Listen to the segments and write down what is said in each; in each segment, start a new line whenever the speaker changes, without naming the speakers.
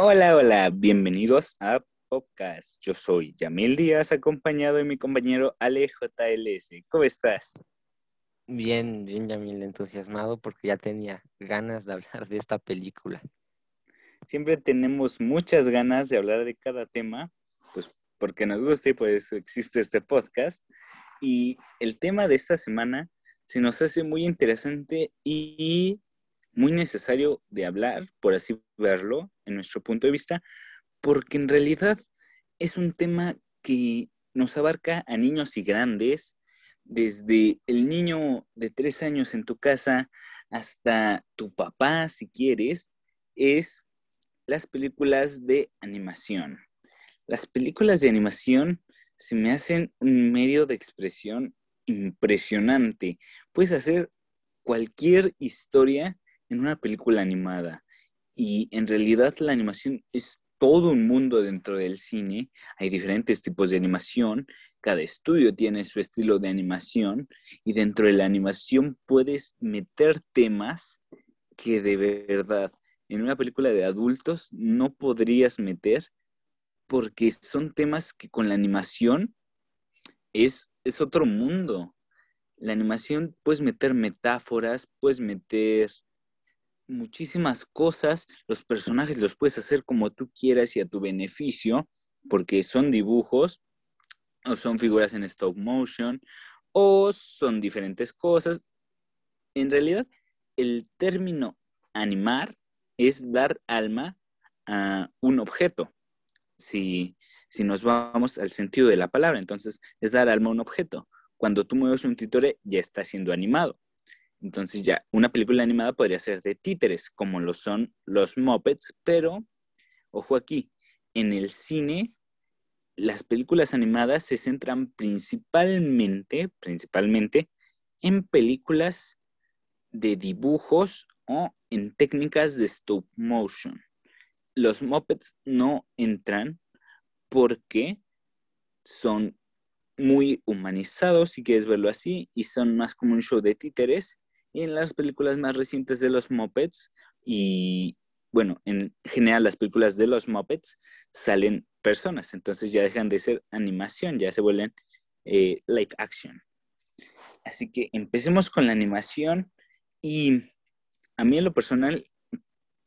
Hola, hola, bienvenidos a Podcast. Yo soy Yamil Díaz, acompañado de mi compañero Ale JLS. ¿Cómo estás?
Bien, bien, Yamil, entusiasmado porque ya tenía ganas de hablar de esta película.
Siempre tenemos muchas ganas de hablar de cada tema, pues porque nos gusta y pues existe este podcast. Y el tema de esta semana se nos hace muy interesante y muy necesario de hablar, por así verlo, en nuestro punto de vista, porque en realidad es un tema que nos abarca a niños y grandes, desde el niño de tres años en tu casa hasta tu papá, si quieres, es las películas de animación. Las películas de animación se me hacen un medio de expresión impresionante. Puedes hacer cualquier historia en una película animada. Y en realidad la animación es todo un mundo dentro del cine. Hay diferentes tipos de animación. Cada estudio tiene su estilo de animación. Y dentro de la animación puedes meter temas que de verdad en una película de adultos no podrías meter porque son temas que con la animación es, es otro mundo. La animación puedes meter metáforas, puedes meter muchísimas cosas, los personajes los puedes hacer como tú quieras y a tu beneficio, porque son dibujos o son figuras en stop motion o son diferentes cosas. En realidad, el término animar es dar alma a un objeto. Si, si nos vamos al sentido de la palabra, entonces es dar alma a un objeto. Cuando tú mueves un titore, ya está siendo animado. Entonces ya, una película animada podría ser de títeres, como lo son los Muppets, pero, ojo aquí, en el cine, las películas animadas se centran principalmente, principalmente, en películas de dibujos o en técnicas de stop motion. Los Muppets no entran porque son muy humanizados, si quieres verlo así, y son más como un show de títeres en las películas más recientes de los Muppets y, bueno, en general las películas de los Muppets salen personas, entonces ya dejan de ser animación, ya se vuelven eh, live action. Así que empecemos con la animación y a mí en lo personal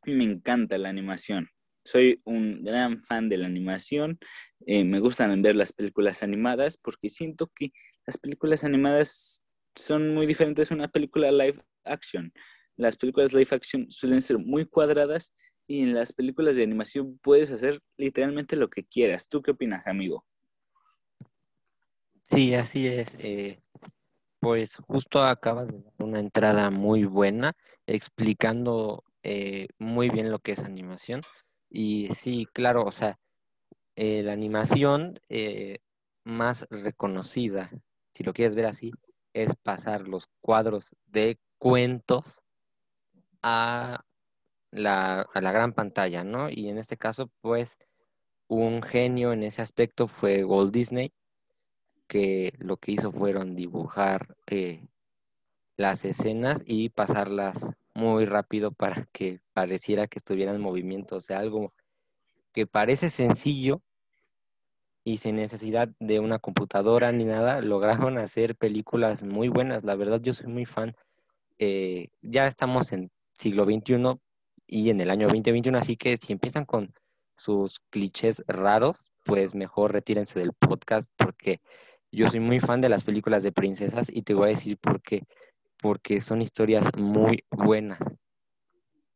me encanta la animación. Soy un gran fan de la animación. Eh, me gustan ver las películas animadas porque siento que las películas animadas son muy diferentes a una película live action. Las películas live action suelen ser muy cuadradas y en las películas de animación puedes hacer literalmente lo que quieras. ¿Tú qué opinas, amigo?
Sí, así es. Eh, pues justo acabas de dar una entrada muy buena explicando eh, muy bien lo que es animación. Y sí, claro, o sea, eh, la animación más reconocida, si lo quieres ver así, es pasar los cuadros de cuentos a la, a la gran pantalla, ¿no? Y en este caso, pues, un genio en ese aspecto fue Walt Disney, que lo que hizo fueron dibujar eh, las escenas y pasarlas muy rápido para que pareciera que estuvieran en movimiento, o sea, algo que parece sencillo, y sin necesidad de una computadora ni nada, lograron hacer películas muy buenas. La verdad, yo soy muy fan. Eh, ya estamos en siglo XXI y en el año 2021, así que si empiezan con sus clichés raros, pues mejor retírense del podcast porque yo soy muy fan de las películas de princesas y te voy a decir por qué. Porque son historias muy buenas.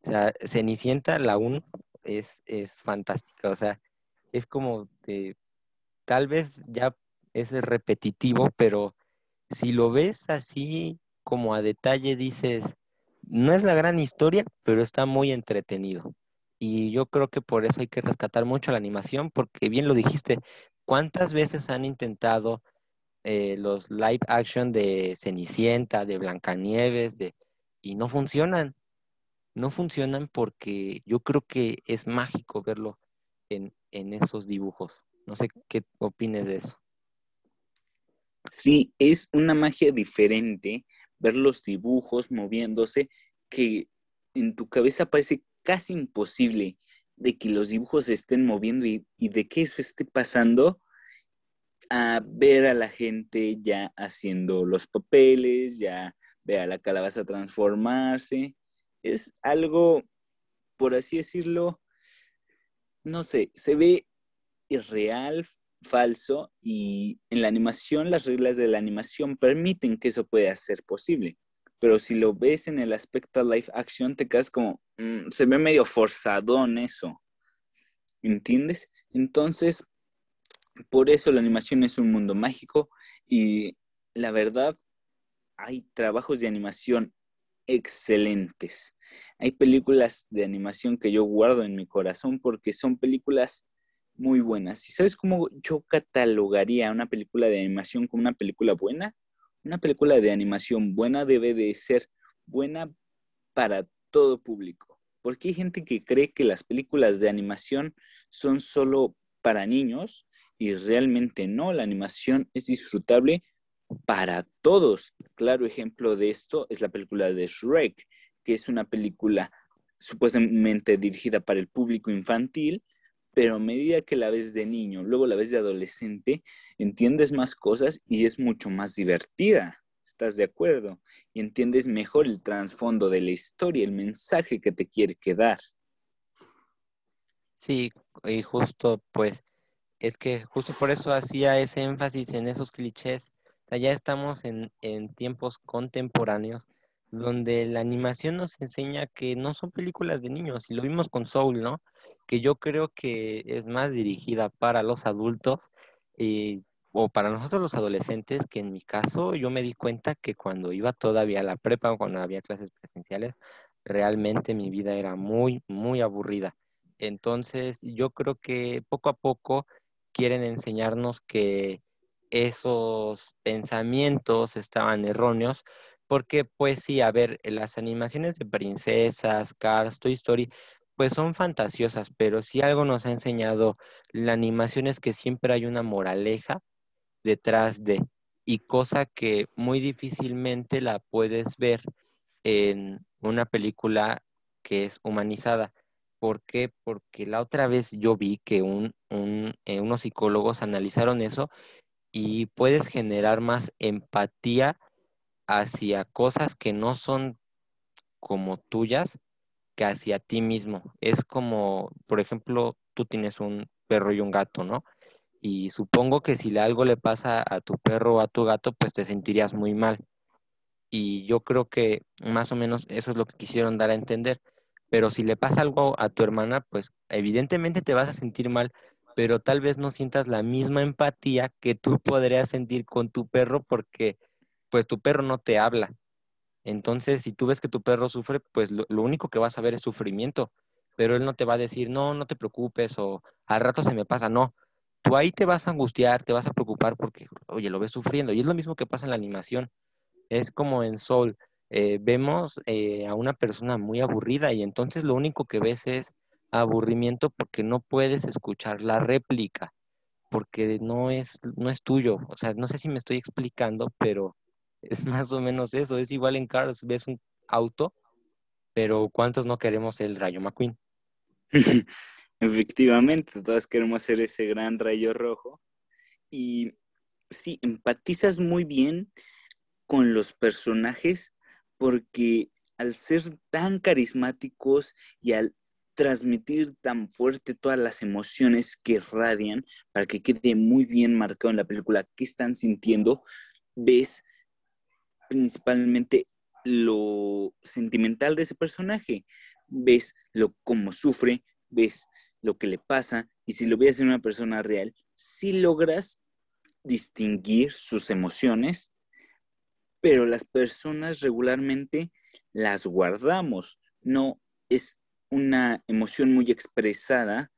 O sea, Cenicienta, la 1, es, es fantástica. O sea, es como de tal vez ya es repetitivo, pero si lo ves así como a detalle, dices, no es la gran historia, pero está muy entretenido. Y yo creo que por eso hay que rescatar mucho la animación, porque bien lo dijiste, ¿cuántas veces han intentado eh, los live action de Cenicienta, de Blancanieves, de... y no funcionan? No funcionan porque yo creo que es mágico verlo en, en esos dibujos. No sé qué opines de eso.
Sí, es una magia diferente ver los dibujos moviéndose que en tu cabeza parece casi imposible de que los dibujos se estén moviendo y, de que eso esté pasando a ver a la gente ya haciendo los papeles, ya ver a la calabaza transformarse. Es algo, por así decirlo, no sé, se ve irreal, falso y en la animación las reglas de la animación permiten que eso pueda ser posible. Pero si lo ves en el aspecto live action, te quedas como, mm, se ve medio forzadón eso. ¿Entiendes? Entonces, por eso la animación es un mundo mágico y la verdad, hay trabajos de animación excelentes. Hay películas de animación que yo guardo en mi corazón porque son películas muy buenas. ¿Y sabes cómo yo catalogaría una película de animación como una película buena? Una película de animación buena debe de ser buena para todo público. Porque hay gente que cree que las películas de animación son solo para niños y realmente no. La animación es disfrutable para todos. Claro ejemplo de esto es la película de Shrek, que es una película supuestamente dirigida para el público infantil, pero a medida que la ves de niño, luego la ves de adolescente, entiendes más cosas y es mucho más divertida. ¿Estás de acuerdo? Y entiendes mejor el trasfondo de la historia, el mensaje que te quiere quedar.
Sí, y justo pues es que justo por eso hacía ese énfasis en esos clichés. ya estamos en, en tiempos contemporáneos donde la animación nos enseña que no son películas de niños, y lo vimos con Soul, ¿no? Que yo creo que es más dirigida para los adultos eh, o para nosotros los adolescentes, que en mi caso yo me di cuenta que cuando iba todavía a la prepa o cuando había clases presenciales, realmente mi vida era muy, muy aburrida. Entonces yo creo que poco a poco quieren enseñarnos que esos pensamientos estaban erróneos, porque pues sí, a ver, las animaciones de princesas, Cars, Toy Story, pues son fantasiosas, pero si algo nos ha enseñado la animación es que siempre hay una moraleja detrás de, y cosa que muy difícilmente la puedes ver en una película que es humanizada. ¿Por qué? Porque la otra vez yo vi que un, eh, unos psicólogos analizaron eso y puedes generar más empatía hacia cosas que no son como tuyas que hacia ti mismo. Es como, por ejemplo, tú tienes un perro y un gato, ¿no? Y supongo que si algo le pasa a tu perro o a tu gato, pues te sentirías muy mal. Y yo creo que más o menos eso es lo que quisieron dar a entender. Pero si le pasa algo a tu hermana, pues evidentemente te vas a sentir mal, pero tal vez no sientas la misma empatía que tú podrías sentir con tu perro porque pues tu perro no te habla, entonces, si tú ves que tu perro sufre, pues lo, único que vas a ver es sufrimiento, pero él no te va a decir, no, no te preocupes o al rato se me pasa, no. Tú ahí te vas a angustiar, te vas a preocupar porque, oye, lo ves sufriendo. Y es lo mismo que pasa en la animación. Es como en Sol, eh, vemos eh, a una persona muy aburrida y entonces lo único que ves es aburrimiento porque no puedes escuchar la réplica, porque no es, no es tuyo. O sea, no sé si me estoy explicando, pero es más o menos eso. Es igual en Cars, ves un auto, pero ¿cuántos no queremos el Rayo McQueen?
Efectivamente, todos queremos ser ese gran rayo rojo. Y sí, empatizas muy bien con los personajes porque al ser tan carismáticos y al transmitir tan fuerte todas las emociones que radian para que quede muy bien marcado en la película qué están sintiendo, ves principalmente lo sentimental de ese personaje. Ves lo cómo sufre, ves lo que le pasa y si lo ves en una persona real, sí logras distinguir sus emociones, pero las personas regularmente las guardamos. No es una emoción muy expresada.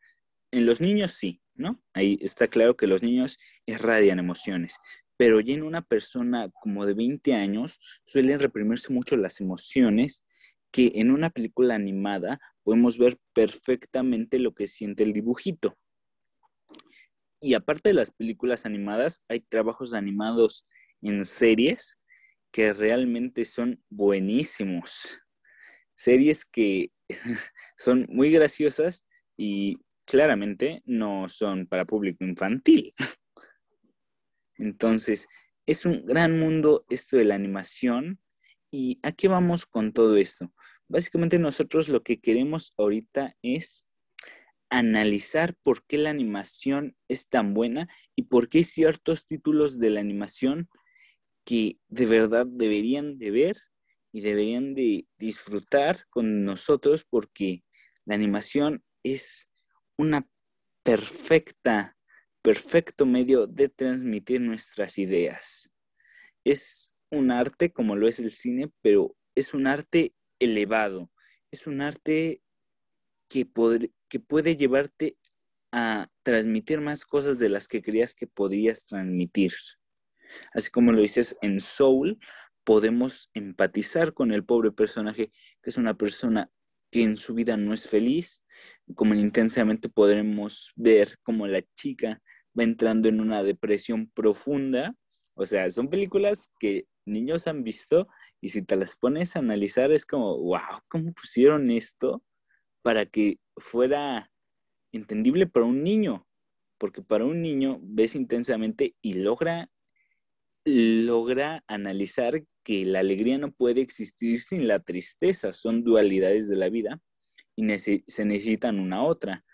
En los niños sí, ¿no? Ahí está claro que los niños irradian emociones, pero ya en una persona como de 20 años suelen reprimirse mucho las emociones que en una película animada podemos ver perfectamente lo que siente el dibujito. Y aparte de las películas animadas, hay trabajos animados en series que realmente son buenísimos. Series que son muy graciosas, y claramente no son para público infantil. Entonces, es un gran mundo esto de la animación. ¿Y a qué vamos con todo esto? Básicamente nosotros lo que queremos ahorita es analizar por qué la animación es tan buena y por qué hay ciertos títulos de la animación que de verdad deberían de ver y deberían de disfrutar con nosotros porque la animación es una perfecta, perfecto medio de transmitir nuestras ideas. Es un arte como lo es el cine, pero es un arte elevado, es un arte que, que puede llevarte a transmitir más cosas de las que creías que podías transmitir. Así como lo dices en Soul, podemos empatizar con el pobre personaje, que es una persona que en su vida no es feliz, como intensamente podremos ver como la chica va entrando en una depresión profunda. O sea, son películas que niños han visto y si te las pones a analizar es como, wow, ¿cómo pusieron esto para que fuera entendible para un niño? Porque para un niño ves intensamente y logra logra analizar que la alegría no puede existir sin la tristeza, son dualidades de la vida y se necesitan una otra.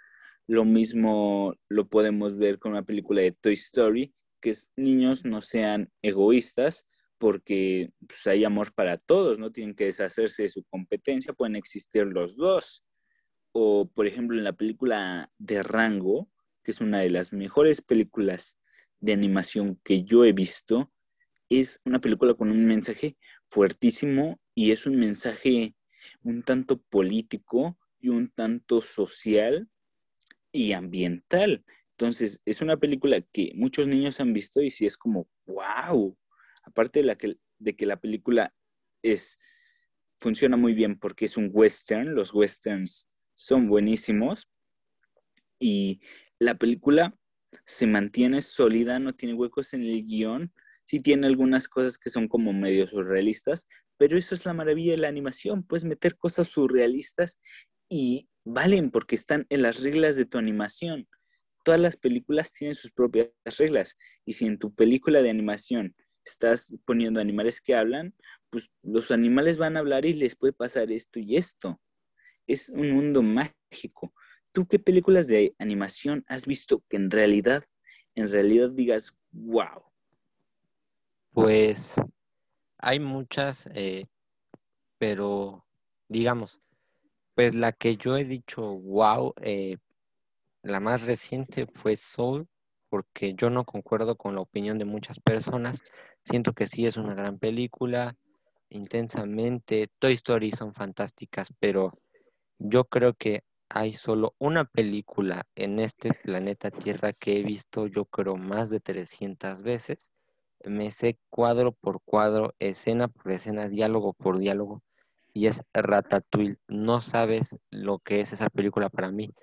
Lo mismo lo podemos ver con una película de Toy Story, que es niños no sean egoístas porque pues, hay amor para todos, no tienen que deshacerse de su competencia, pueden existir los dos. O, por ejemplo, en la película de Rango, que es una de las mejores películas de animación que yo he visto, es una película con un mensaje fuertísimo y es un mensaje un tanto político y un tanto social y ambiental. Entonces, es una película que muchos niños han visto y sí es como, wow. Aparte de, que la película es, funciona muy bien porque es un western, los westerns son buenísimos y la película se mantiene sólida, no tiene huecos en el guion, sí tiene algunas cosas que son como medio surrealistas, pero eso es la maravilla de la animación, puedes meter cosas surrealistas y valen porque están en las reglas de tu animación. Todas las películas tienen sus propias reglas y si en tu película de animación estás poniendo animales que hablan, pues los animales van a hablar y les puede pasar esto y esto. Es un mundo mágico. ¿Tú qué películas de animación has visto que en realidad, en realidad digas, wow,
pues hay muchas, eh, pero digamos, pues la que yo he dicho, wow, eh, la más reciente fue Soul, porque yo no concuerdo con la opinión de muchas personas. Siento que sí es una gran película, intensamente. Toy Story son fantásticas, pero yo creo que hay solo una película en este planeta Tierra que he visto, yo creo, más de 300 veces me sé cuadro por cuadro, escena por escena, diálogo por diálogo, y es Ratatouille. No sabes lo que es esa película para mí.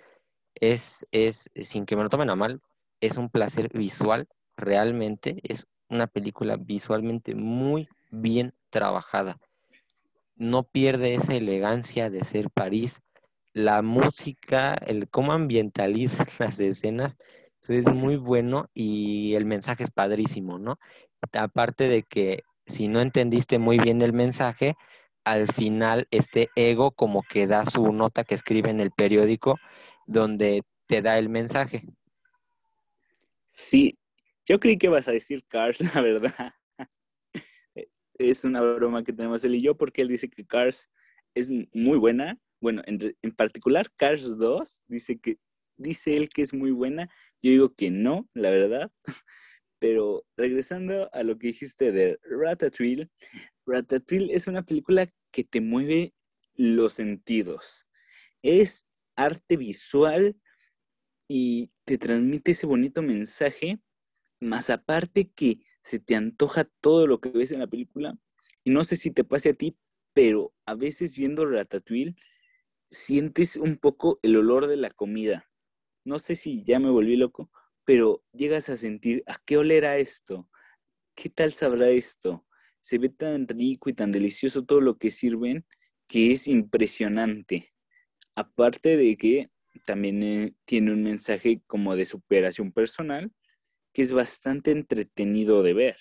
Es, es, sin que me lo tomen a mal, es un placer visual, realmente, es una película visualmente muy bien trabajada. No pierde esa elegancia de ser París. La música, el cómo ambientaliza las escenas, es muy bueno y el mensaje es padrísimo, ¿no? aparte de que si no entendiste muy bien el mensaje, al final este ego como que da su nota que escribe en el periódico donde te da el mensaje.
Sí, yo creí que vas a decir Cars, la verdad. Es una broma que tenemos él y yo porque él dice que Cars es muy buena. Bueno, en, en particular Cars 2 dice que dice él que es muy buena. Yo digo que no, la verdad. Pero regresando a lo que dijiste de Ratatouille, Ratatouille es una película que te mueve los sentidos. Es arte visual y te transmite ese bonito mensaje, más aparte que se te antoja todo lo que ves en la película. Y no sé si te pase a ti, pero a veces viendo Ratatouille sientes un poco el olor de la comida. No sé si ya me volví loco, pero llegas a sentir, ¿a qué olera esto? ¿Qué tal sabrá esto? Se ve tan rico y tan delicioso todo lo que sirven que es impresionante. Aparte de que también eh, tiene un mensaje como de superación personal que es bastante entretenido de ver.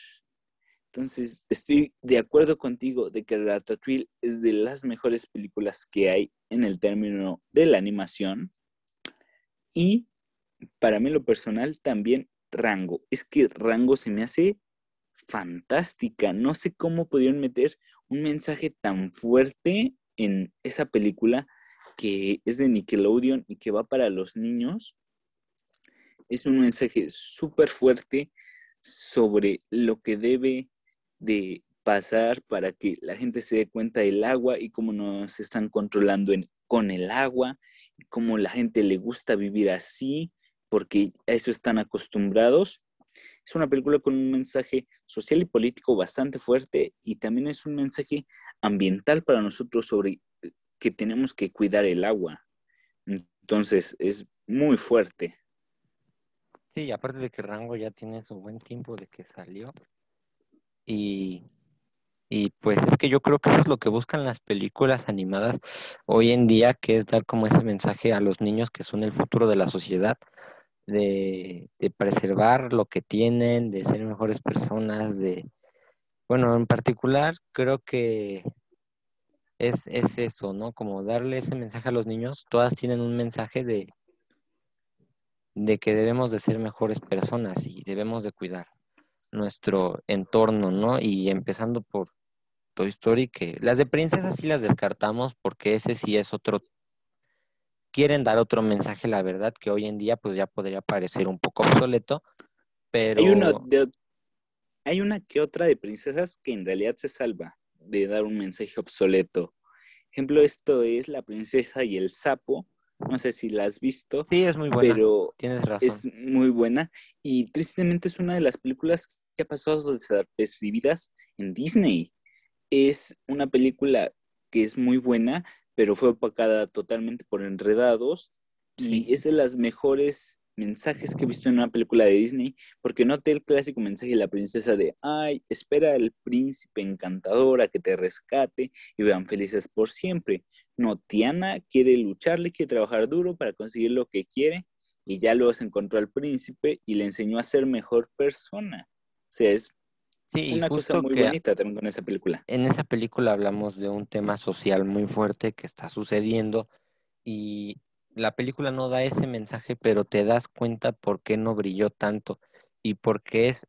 Entonces, estoy de acuerdo contigo de que Ratatouille es de las mejores películas que hay en el término de la animación. Y para mí lo personal también Rango. Es que Rango se me hace fantástica. No sé cómo pudieron meter un mensaje tan fuerte en esa película que es de Nickelodeon y que va para los niños. Es un mensaje súper fuerte sobre lo que debe de pasar para que la gente se dé cuenta del agua y cómo nos están controlando con el agua, y cómo la gente le gusta vivir así, porque a eso están acostumbrados. Es una película con un mensaje social y político bastante fuerte y también es un mensaje ambiental para nosotros sobre eh, que tenemos que cuidar el agua. Entonces es muy fuerte.
Sí, aparte de que Rango ya tiene su buen tiempo de que salió, y, pues es que yo creo que eso es lo que buscan las películas animadas hoy en día, que es dar como ese mensaje a los niños que son el futuro de la sociedad, de, preservar lo que tienen, de ser mejores personas, de, bueno, en particular creo que es, es eso, ¿no? Como darle ese mensaje a los niños, todas tienen un mensaje de, de que debemos de ser mejores personas y debemos de cuidar nuestro entorno, ¿no? Y empezando por Toy Story, que las de princesas sí las descartamos porque ese sí es otro, quieren dar otro mensaje, la verdad, que hoy en día pues ya podría parecer un poco obsoleto, pero...
Hay una, hay una que otra de princesas que en realidad se salva de dar un mensaje obsoleto. Ejemplo, esto es La princesa y el sapo, no sé si la has visto.
Sí, es muy buena.
Pero
Tienes razón.
es muy buena. Y tristemente es una de las películas que ha pasado desapercibidas en Disney. Es una película que es muy buena, pero fue opacada totalmente por enredados. Y es de las mejores mensajes que he visto en una película de Disney, porque noté el clásico mensaje de la princesa de, ay, espera al príncipe encantador a que te rescate y vean felices por siempre. No, Tiana quiere lucharle, quiere trabajar duro para conseguir lo que quiere y ya luego se encontró al príncipe y le enseñó a ser mejor persona. O sea, es una cosa muy bonita también con esa película.
En esa película hablamos de un tema social muy fuerte que está sucediendo y la película no da ese mensaje, pero te das cuenta por qué no brilló tanto y porque es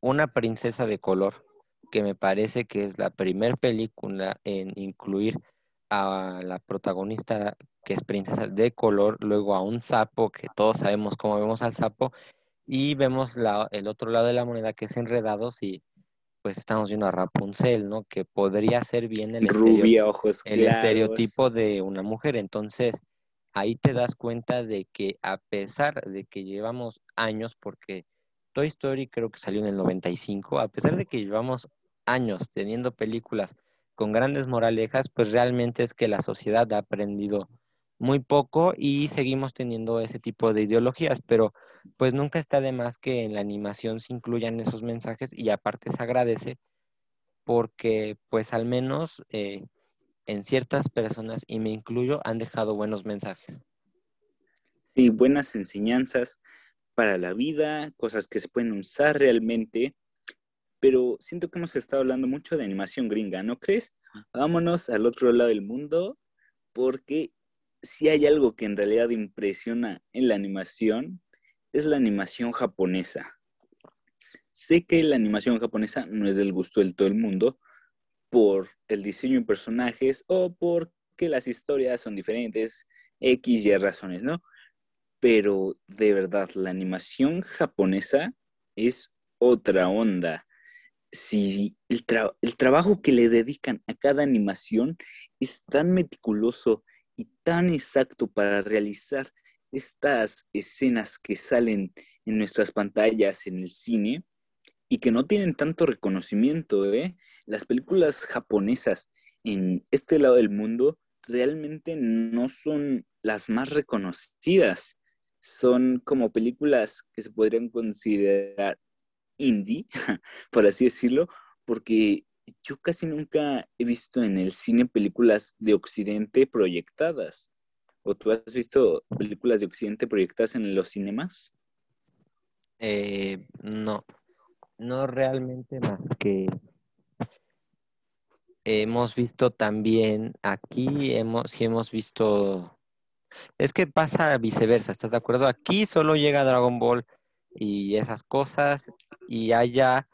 una princesa de color, que me parece que es la primera película en incluir a la protagonista que es princesa de color, luego a un sapo, que todos sabemos cómo vemos al sapo, y vemos la, el otro lado de la moneda que es enredados y pues estamos viendo a Rapunzel, ¿no? Que podría ser bien el, el estereotipo de una mujer. Entonces, ahí te das cuenta de que a pesar de que llevamos años, porque Toy Story creo que salió en el 95, a pesar de que llevamos años teniendo películas con grandes moralejas, pues realmente es que la sociedad ha aprendido muy poco y seguimos teniendo ese tipo de ideologías, pero pues nunca está de más que en la animación se incluyan esos mensajes y aparte se agradece porque pues al menos eh, en ciertas personas, y me incluyo, han dejado buenos mensajes.
Sí, buenas enseñanzas para la vida, cosas que se pueden usar realmente, pero siento que hemos estado hablando mucho de animación gringa, ¿no crees? Vámonos al otro lado del mundo, porque si hay algo que en realidad impresiona en la animación, es la animación japonesa. Sé que la animación japonesa no es del gusto del todo el mundo, por el diseño de personajes o porque las historias son diferentes, X y razones, ¿no? Pero de verdad, la animación japonesa es otra onda. Si el, el trabajo que le dedican a cada animación es tan meticuloso y tan exacto para realizar estas escenas que salen en nuestras pantallas en el cine y que no tienen tanto reconocimiento, ¿eh? las películas japonesas en este lado del mundo realmente no son las más reconocidas. Son como películas que se podrían considerar indie, por así decirlo, porque yo casi nunca he visto en el cine películas de Occidente proyectadas. O tú has visto películas de Occidente proyectadas en los cinemas?
Eh, no, no realmente más que hemos visto también aquí, hemos, hemos visto, es que pasa viceversa, ¿estás de acuerdo? Aquí solo llega Dragon Ball y esas cosas, y allá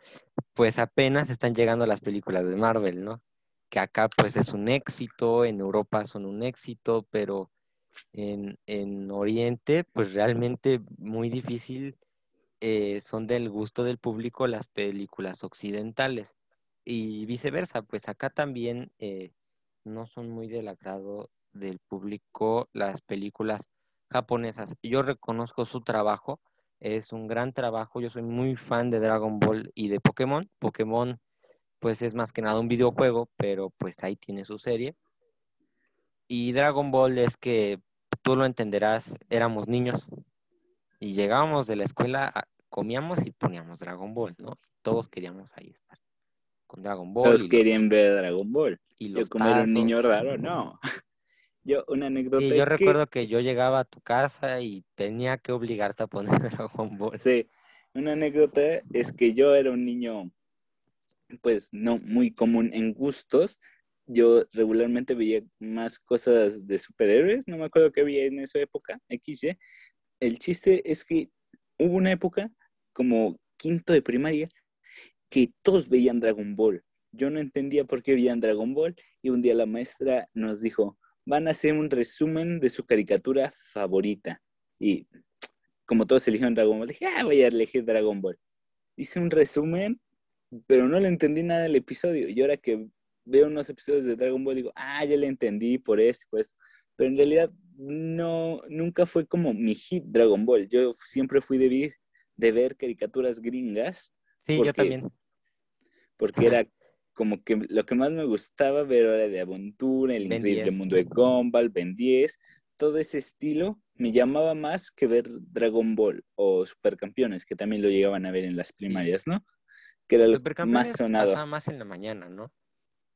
pues apenas están llegando las películas de Marvel, ¿no? Que acá pues es un éxito, en Europa son un éxito, pero en, en Oriente pues realmente muy difícil eh, son del gusto del público las películas occidentales y viceversa, pues acá también eh, no son muy del agrado del público las películas japonesas. Yo reconozco su trabajo, es un gran trabajo, yo soy muy fan de Dragon Ball y de Pokémon. Pokémon pues es más que nada un videojuego, pero pues ahí tiene su serie. Y Dragon Ball es que tú lo entenderás, éramos niños y llegábamos de la escuela, comíamos y poníamos Dragon Ball, ¿no? Todos queríamos ahí estar con Dragon Ball.
Todos querían ver Dragon Ball. Y los yo como era un niño raro, no. Yo, una anécdota.
yo recuerdo que... yo llegaba a tu casa y tenía que obligarte a poner Dragon Ball.
Sí, una anécdota es que yo era un niño, pues no muy común en gustos. Yo regularmente veía más cosas de superhéroes, no me acuerdo qué veía en esa época, XY. El chiste es que hubo una época, como quinto de primaria, que todos veían Dragon Ball. Yo no entendía por qué veían Dragon Ball y un día la maestra nos dijo, van a hacer un resumen de su caricatura favorita. Y como todos eligieron Dragon Ball, dije, ah, voy a elegir Dragon Ball. Hice un resumen, pero no le entendí nada del episodio. Y ahora que veo unos episodios de Dragon Ball, digo, ah, ya le entendí por esto, pues. Pero en realidad no, nunca fue como mi hit Dragon Ball. Yo siempre fui de ver, de ver caricaturas gringas.
Sí, yo también.
Porque era como que lo que más me gustaba ver era de aventura, el increíble mundo de Gumball, Ben 10, todo ese estilo me llamaba más que ver Dragon Ball o Supercampeones, que también lo llegaban a ver en las primarias, ¿no? Que era lo más sonado.
Pasaba más en la mañana, ¿no?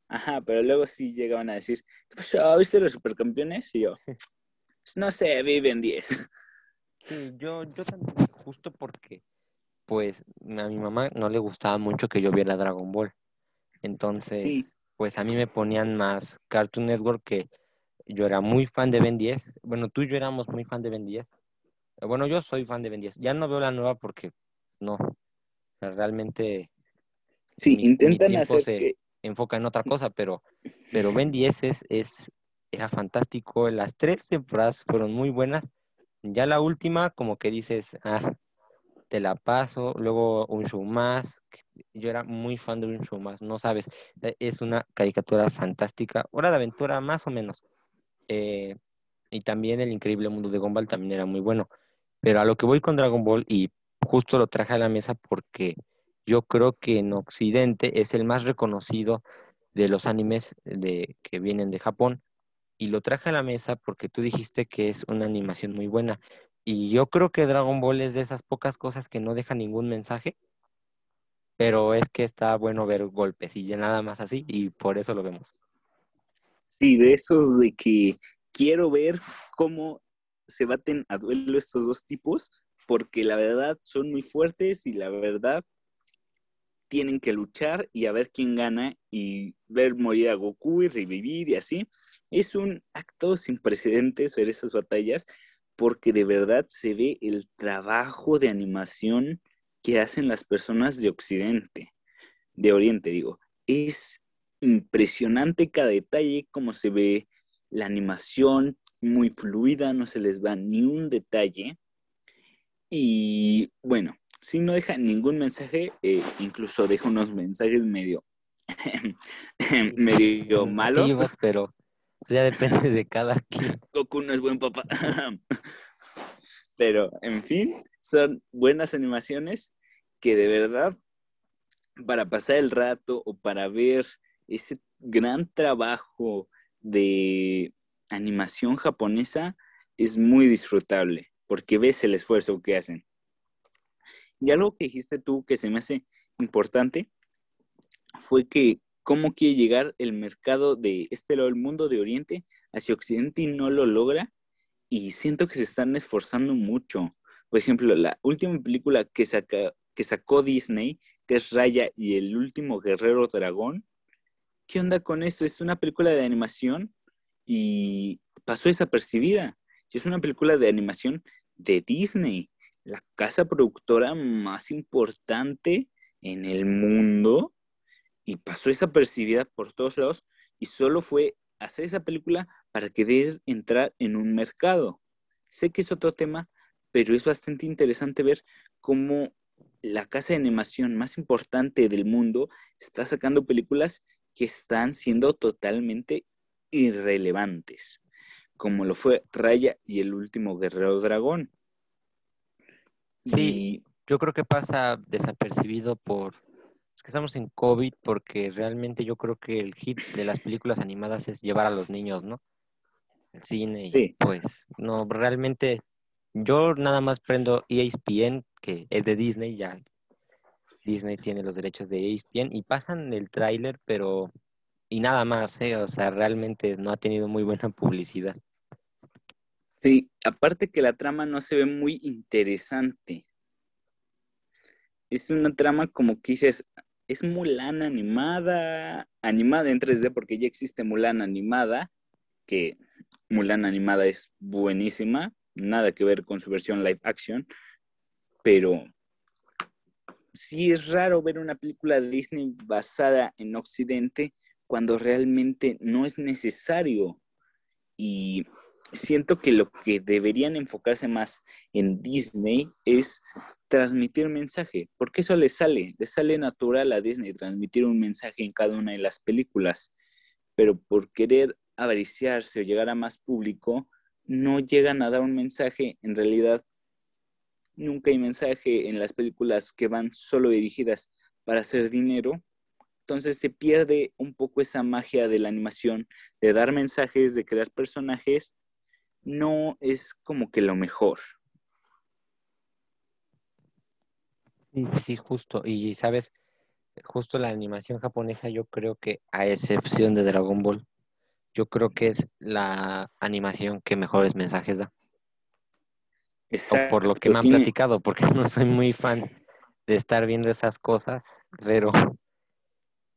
Ajá, pero luego sí llegaban a decir, pues, ¿viste los Supercampeones? Y yo, pues, no sé, vi Ben 10.
Sí, yo, yo también, justo porque, pues, a mi mamá no le gustaba mucho que yo viera Dragon Ball. Entonces, pues a mí me ponían más Cartoon Network que yo era muy fan de Ben 10. Bueno, tú y yo éramos muy fan de Ben 10. Bueno, yo soy fan de Ben 10. Ya no veo la nueva porque no. realmente.
Sí, intentan hacer
se enfoca en otra cosa, pero, pero Ben 10 es, es, era fantástico. Las tres temporadas fueron muy buenas. Ya la última, como que dices, ah, te la paso, luego un show más, yo era muy fan de un show más, no sabes, e, es una caricatura fantástica, hora de aventura más o menos, eh, y también el increíble mundo de Gumball también era muy bueno, pero a lo que voy con Dragon Ball, y justo lo traje a la mesa porque yo creo que en Occidente es el más reconocido de los animes de, que vienen de Japón, y lo traje a la mesa porque tú dijiste que es una animación muy buena. Y yo creo que Dragon Ball es de esas pocas cosas que no deja ningún mensaje, pero es que está bueno ver golpes y ya nada más así, y por eso lo vemos.
Sí, de esos de que quiero ver cómo se baten a duelo estos dos tipos, porque la verdad son muy fuertes y la verdad tienen que luchar y a ver quién gana y ver morir a Goku y revivir y así. Es un acto sin precedentes ver esas batallas porque de verdad se ve el trabajo de animación que hacen las personas de Occidente, de Oriente digo. Es impresionante cada detalle, como se ve la animación, muy fluida, no se les va ni un detalle. Y bueno, si no deja ningún mensaje, eh, incluso deja unos mensajes medio, medio malos.
Pero ya depende de cada quien.
Goku no es buen papá. Pero, en fin, son buenas animaciones que de verdad, para pasar el rato o para ver ese gran trabajo de animación japonesa, es muy disfrutable, porque ves el esfuerzo que hacen. Y algo que dijiste tú que se me hace importante fue que cómo quiere llegar el mercado de este lado del mundo de Oriente hacia Occidente y no lo logra. y siento que se están esforzando mucho. Por ejemplo, la última película que, que sacó Disney, que es Raya y el último guerrero dragón, ¿qué onda con eso? Es una película de animación y pasó desapercibida. Es una película de animación de Disney, la casa productora más importante en el mundo y pasó desapercibida por todos lados y solo fue hacer esa película para querer entrar en un mercado. Sé que es otro tema, pero es bastante interesante ver cómo la casa de animación más importante del mundo está sacando películas que están siendo totalmente irrelevantes, como lo fue Raya y el último guerrero dragón.
Sí, yo creo que pasa desapercibido por es que estamos en COVID porque realmente yo creo que el hit de las películas animadas es llevar a los niños, ¿no? El cine y pues no, realmente yo nada más prendo ESPN, que es de Disney, ya Disney tiene los derechos de ESPN y pasan el tráiler, pero y nada más, ¿eh? O sea, realmente no ha tenido muy buena publicidad.
Sí, aparte que la trama no se ve muy interesante. Es una trama como que dices, es Mulan animada, animada en 3D porque ya existe Mulan animada, que Mulan animada es buenísima, nada que ver con su versión live action, pero sí es raro ver una película de Disney basada en Occidente cuando realmente no es necesario. Y siento que lo que deberían enfocarse más en Disney es transmitir mensaje, porque eso le sale, le sale natural a Disney transmitir un mensaje en cada una de las películas, pero por querer avariciarse o llegar a más público, no llegan a dar un mensaje, en realidad nunca hay mensaje en las películas que van solo dirigidas para hacer dinero, entonces se pierde un poco esa magia de la animación, de dar mensajes, de crear personajes, no es como que lo mejor.
Sí, justo. Y sabes, justo la animación japonesa, yo creo que a excepción de Dragon Ball, yo creo que es la animación que mejores mensajes da. Exacto, por lo que me han platicado, porque no soy muy fan de estar viendo esas cosas, pero,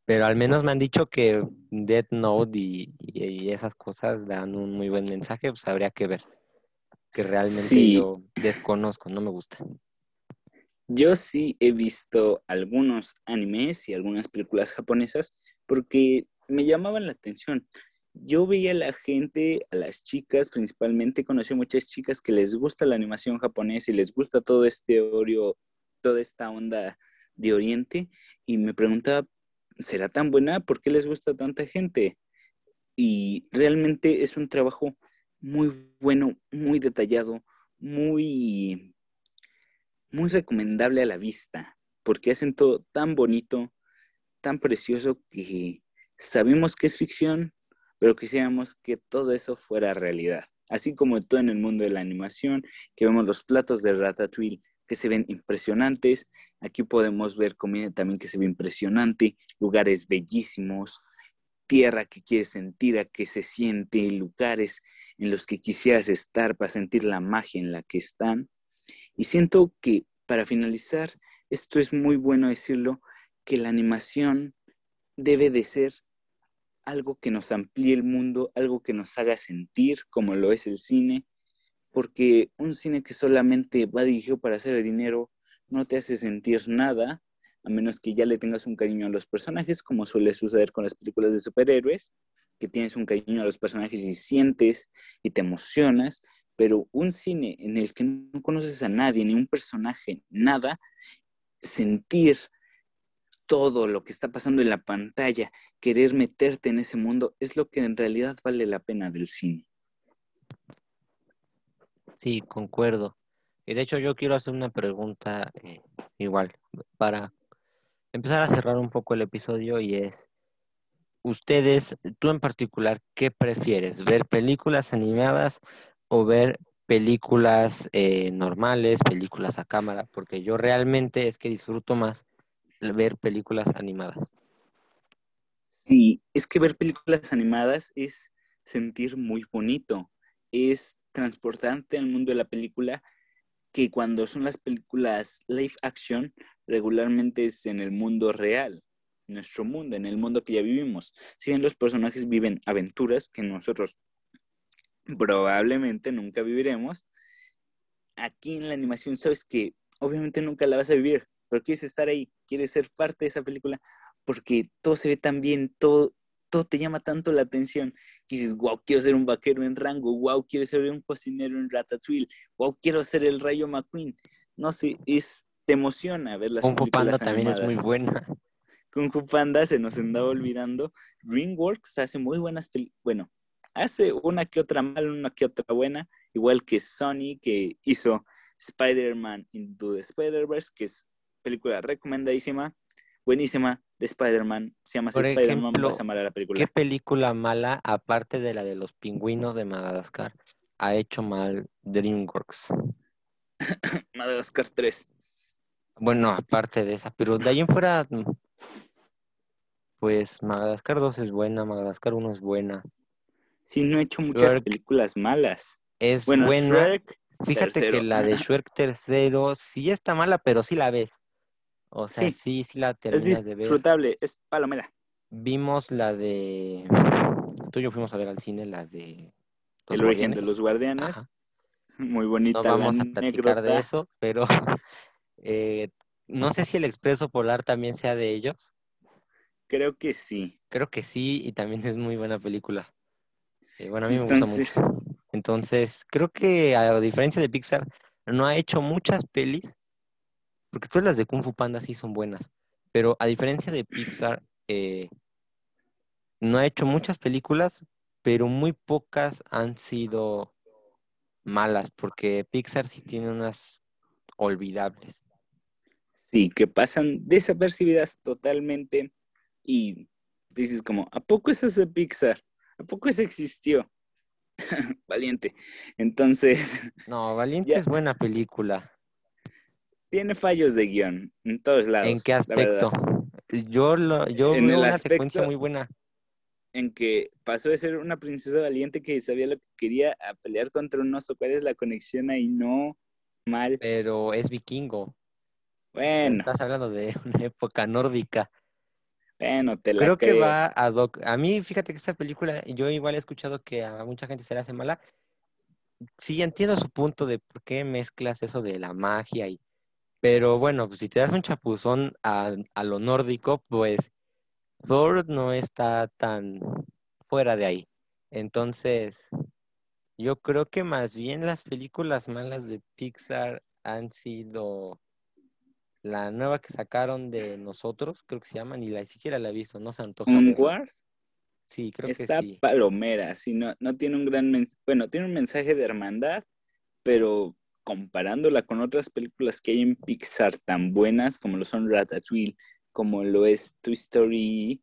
pero al menos me han dicho que Death Note y, y, esas cosas dan un muy buen mensaje, pues habría que ver, que realmente yo desconozco, no me gusta.
Yo sí he visto algunos animes y algunas películas japonesas porque me llamaban la atención. Yo veía a la gente, a las chicas principalmente, conocí muchas chicas que les gusta la animación japonesa y les gusta todo este orio, toda esta onda de Oriente y me preguntaba, ¿será tan buena? ¿Por qué les gusta tanta gente? Y realmente es un trabajo muy bueno, muy detallado, muy muy recomendable a la vista, porque hacen todo tan bonito, tan precioso que sabemos que es ficción, pero quisiéramos que todo eso fuera realidad. Así como todo en el mundo de la animación, que vemos los platos de Ratatouille que se ven impresionantes, aquí podemos ver comida también que se ve impresionante, lugares bellísimos, tierra que quieres sentir, a que se siente, lugares en los que quisieras estar para sentir la magia en la que están. Y siento que para finalizar, esto es muy bueno decirlo, que la animación debe de ser algo que nos amplíe el mundo, algo que nos haga sentir como lo es el cine, porque un cine que solamente va dirigido para hacer dinero no te hace sentir nada, a menos que ya le tengas un cariño a los personajes, como suele suceder con las películas de superhéroes, que tienes un cariño a los personajes y sientes y te emocionas, pero un cine en el que no conoces a nadie, ni un personaje, nada, sentir todo lo que está pasando en la pantalla, querer meterte en ese mundo, es lo que en realidad vale la pena del cine.
Sí, concuerdo. Y de hecho yo quiero hacer una pregunta eh, igual para empezar a cerrar un poco el episodio y es, ustedes, tú en particular, ¿qué prefieres? ¿Ver películas animadas o ver películas eh, normales, películas a cámara, porque yo realmente es que disfruto más ver películas animadas.
Sí, es que ver películas animadas es sentir muy bonito, es transportarte al mundo de la película que cuando son las películas live action, regularmente es en el mundo real, nuestro mundo, en el mundo que ya vivimos. Si bien los personajes viven aventuras que nosotros probablemente nunca viviremos, aquí en la animación sabes que obviamente nunca la vas a vivir, pero quieres estar ahí, quieres ser parte de esa película porque todo se ve tan bien, todo, todo te llama tanto la atención que dices, wow, quiero ser un vaquero en rango, wow, quiero ser un cocinero en Ratatouille, wow, quiero ser el Rayo McQueen. No sé, es, te emociona ver las
Kung Fu Panda también es muy buena.
Kung Fu Panda se nos andaba olvidando. DreamWorks hace muy buenas películas, bueno, hace una que otra mala, una que otra buena, igual que Sony que hizo Spider-Man Into the Spider-Verse, que es película recomendadísima, buenísima, de Spider-Man. Se llama Spider-Man, vas a la película.
¿Qué película mala, aparte de la de los pingüinos de Madagascar, ha hecho mal DreamWorks?
Madagascar 3.
Bueno, aparte de esa, pero de ahí en fuera, pues Madagascar 2 es buena, Madagascar 1 es buena.
Sí, no he hecho muchas películas malas.
Es buena. Fíjate que la de Shrek tercero sí está mala, pero sí la ves. O sea, sí, sí, la terminas de ver.
Es disfrutable, es palomera.
Vimos la de... Tú y yo fuimos a ver al cine las de...
El origen de los guardianes. Muy bonita.
No vamos a platicar de eso, pero eh, no sé si el Expreso Polar también sea de ellos.
Creo que sí.
Creo que sí, y también es muy buena película. Eh, bueno, a mí me gusta mucho. Entonces, creo que a diferencia de Pixar, no ha hecho muchas pelis porque todas las de Kung Fu Panda sí son buenas, pero a diferencia de Pixar, eh, no ha hecho muchas películas, pero muy pocas han sido malas, porque Pixar sí tiene unas olvidables.
Sí, que pasan desapercibidas totalmente y dices como, ¿a poco es ese Pixar? ¿A poco eso existió? Valiente. Entonces...
No, Valiente es buena película
tiene fallos de guion en todos lados.
¿En qué aspecto? Yo, lo, yo veo una secuencia muy buena.
En que pasó de ser una princesa valiente que sabía lo que quería a pelear contra un oso. ¿Cuál es la conexión ahí? No, mal.
Pero es vikingo.
Bueno.
Estás hablando de una época nórdica.
Bueno, te la
creo. que va a Doc. A mí, fíjate que esa película, yo igual he escuchado que a mucha gente se le hace mala. Sí, entiendo su punto de por qué mezclas eso de la magia y pero bueno, pues si te das un chapuzón a, lo nórdico, pues Thor no está tan fuera de ahí. Entonces, yo creo que más bien las películas malas de Pixar han sido la nueva que sacaron de nosotros, creo que se llama, ni la siquiera la he visto, no se antoja.
Wars?
Sí, creo
que
sí.
palomera, sí, no, no tiene un gran mensaje, bueno, tiene un mensaje de hermandad, pero comparándola con otras películas que hay en Pixar tan buenas como lo son Ratatouille, como lo es Toy Story,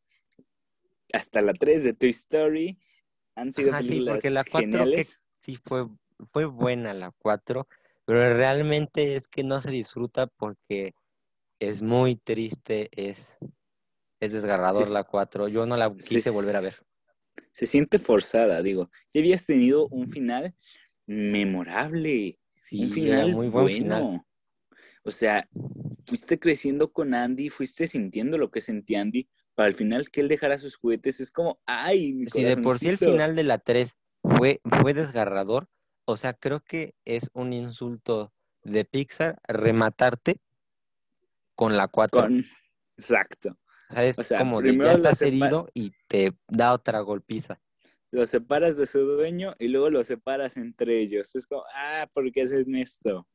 hasta la 3 de Toy Story, han sido películas sí, porque la 4
sí fue, fue buena la 4, pero realmente es que no se disfruta porque es muy triste, es, es desgarrador la 4. Yo no la quise volver a ver.
Se siente forzada, digo. Ya habías tenido un final memorable un final muy bueno. O sea, fuiste creciendo con Andy, fuiste sintiendo lo que sentía Andy, para el final que él dejara sus juguetes, es como, ay, mi
Si de por sí el final de la 3 fue, fue desgarrador, o sea, creo que es un insulto de Pixar rematarte con la 4.
Exacto.
O sea, es como de ya estás herido y te da otra golpiza
lo separas de su dueño y luego lo separas entre ellos. Es como, ah, ¿por qué haces esto?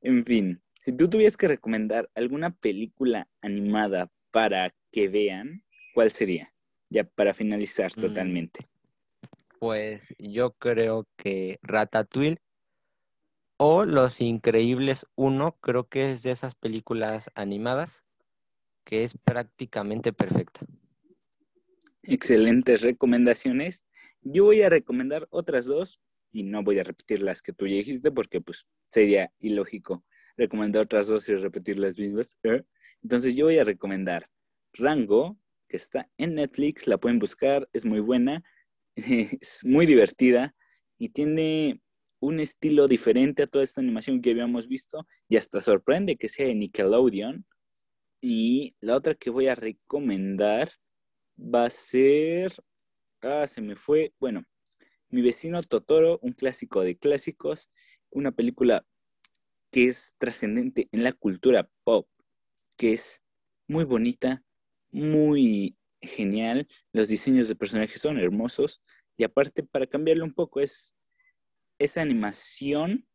En fin, si tú tuvieras que recomendar alguna película animada para que vean, ¿cuál sería? Ya para finalizar mm. totalmente.
Pues yo creo que Ratatouille o Los Increíbles 1, creo que es de esas películas animadas que es prácticamente perfecta
excelentes recomendaciones. Yo voy a recomendar otras dos y no voy a repetir las que tú ya dijiste porque pues sería ilógico recomendar otras dos y repetir las mismas. ¿eh? Entonces yo voy a recomendar Rango, que está en Netflix, la pueden buscar, es muy buena, es muy divertida y tiene un estilo diferente a toda esta animación que habíamos visto y hasta sorprende que sea de Nickelodeon. Y la otra que voy a recomendar va a ser, ah, se me fue, bueno, Mi vecino Totoro, un clásico de clásicos, una película que es trascendente en la cultura pop, que es muy bonita, muy genial, los diseños de personajes son hermosos y aparte para cambiarlo un poco es esa animación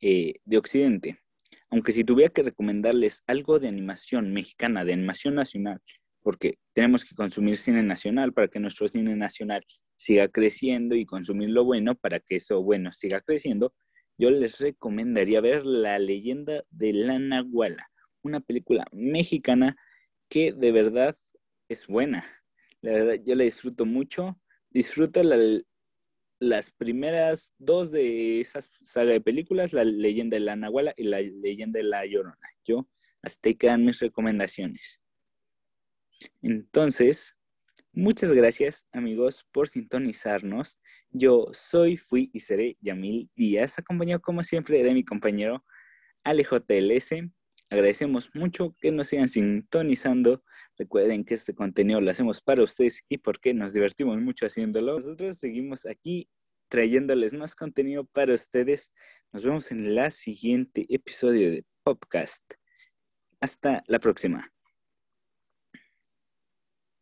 eh, de Occidente. Aunque si tuviera que recomendarles algo de animación mexicana, de animación nacional, porque tenemos que consumir cine nacional para que nuestro cine nacional siga creciendo y consumir lo bueno para que eso bueno siga creciendo, yo les recomendaría ver La leyenda de la Nahuala, una película mexicana que de verdad es buena. La verdad, yo la disfruto mucho. Disfruto la, las primeras dos de esas saga de películas, La leyenda de la Nahuala y La leyenda de la Llorona. Yo, hasta ahí quedan mis recomendaciones. Entonces, muchas gracias amigos por sintonizarnos. Yo soy, fui y seré Yamil Díaz, acompañado como siempre de mi compañero AleJLS. Agradecemos mucho que nos sigan sintonizando. Recuerden que este contenido lo hacemos para ustedes y porque nos divertimos mucho haciéndolo. Nosotros seguimos aquí trayéndoles más contenido para ustedes. Nos vemos en el siguiente episodio de Popcast. Hasta la próxima.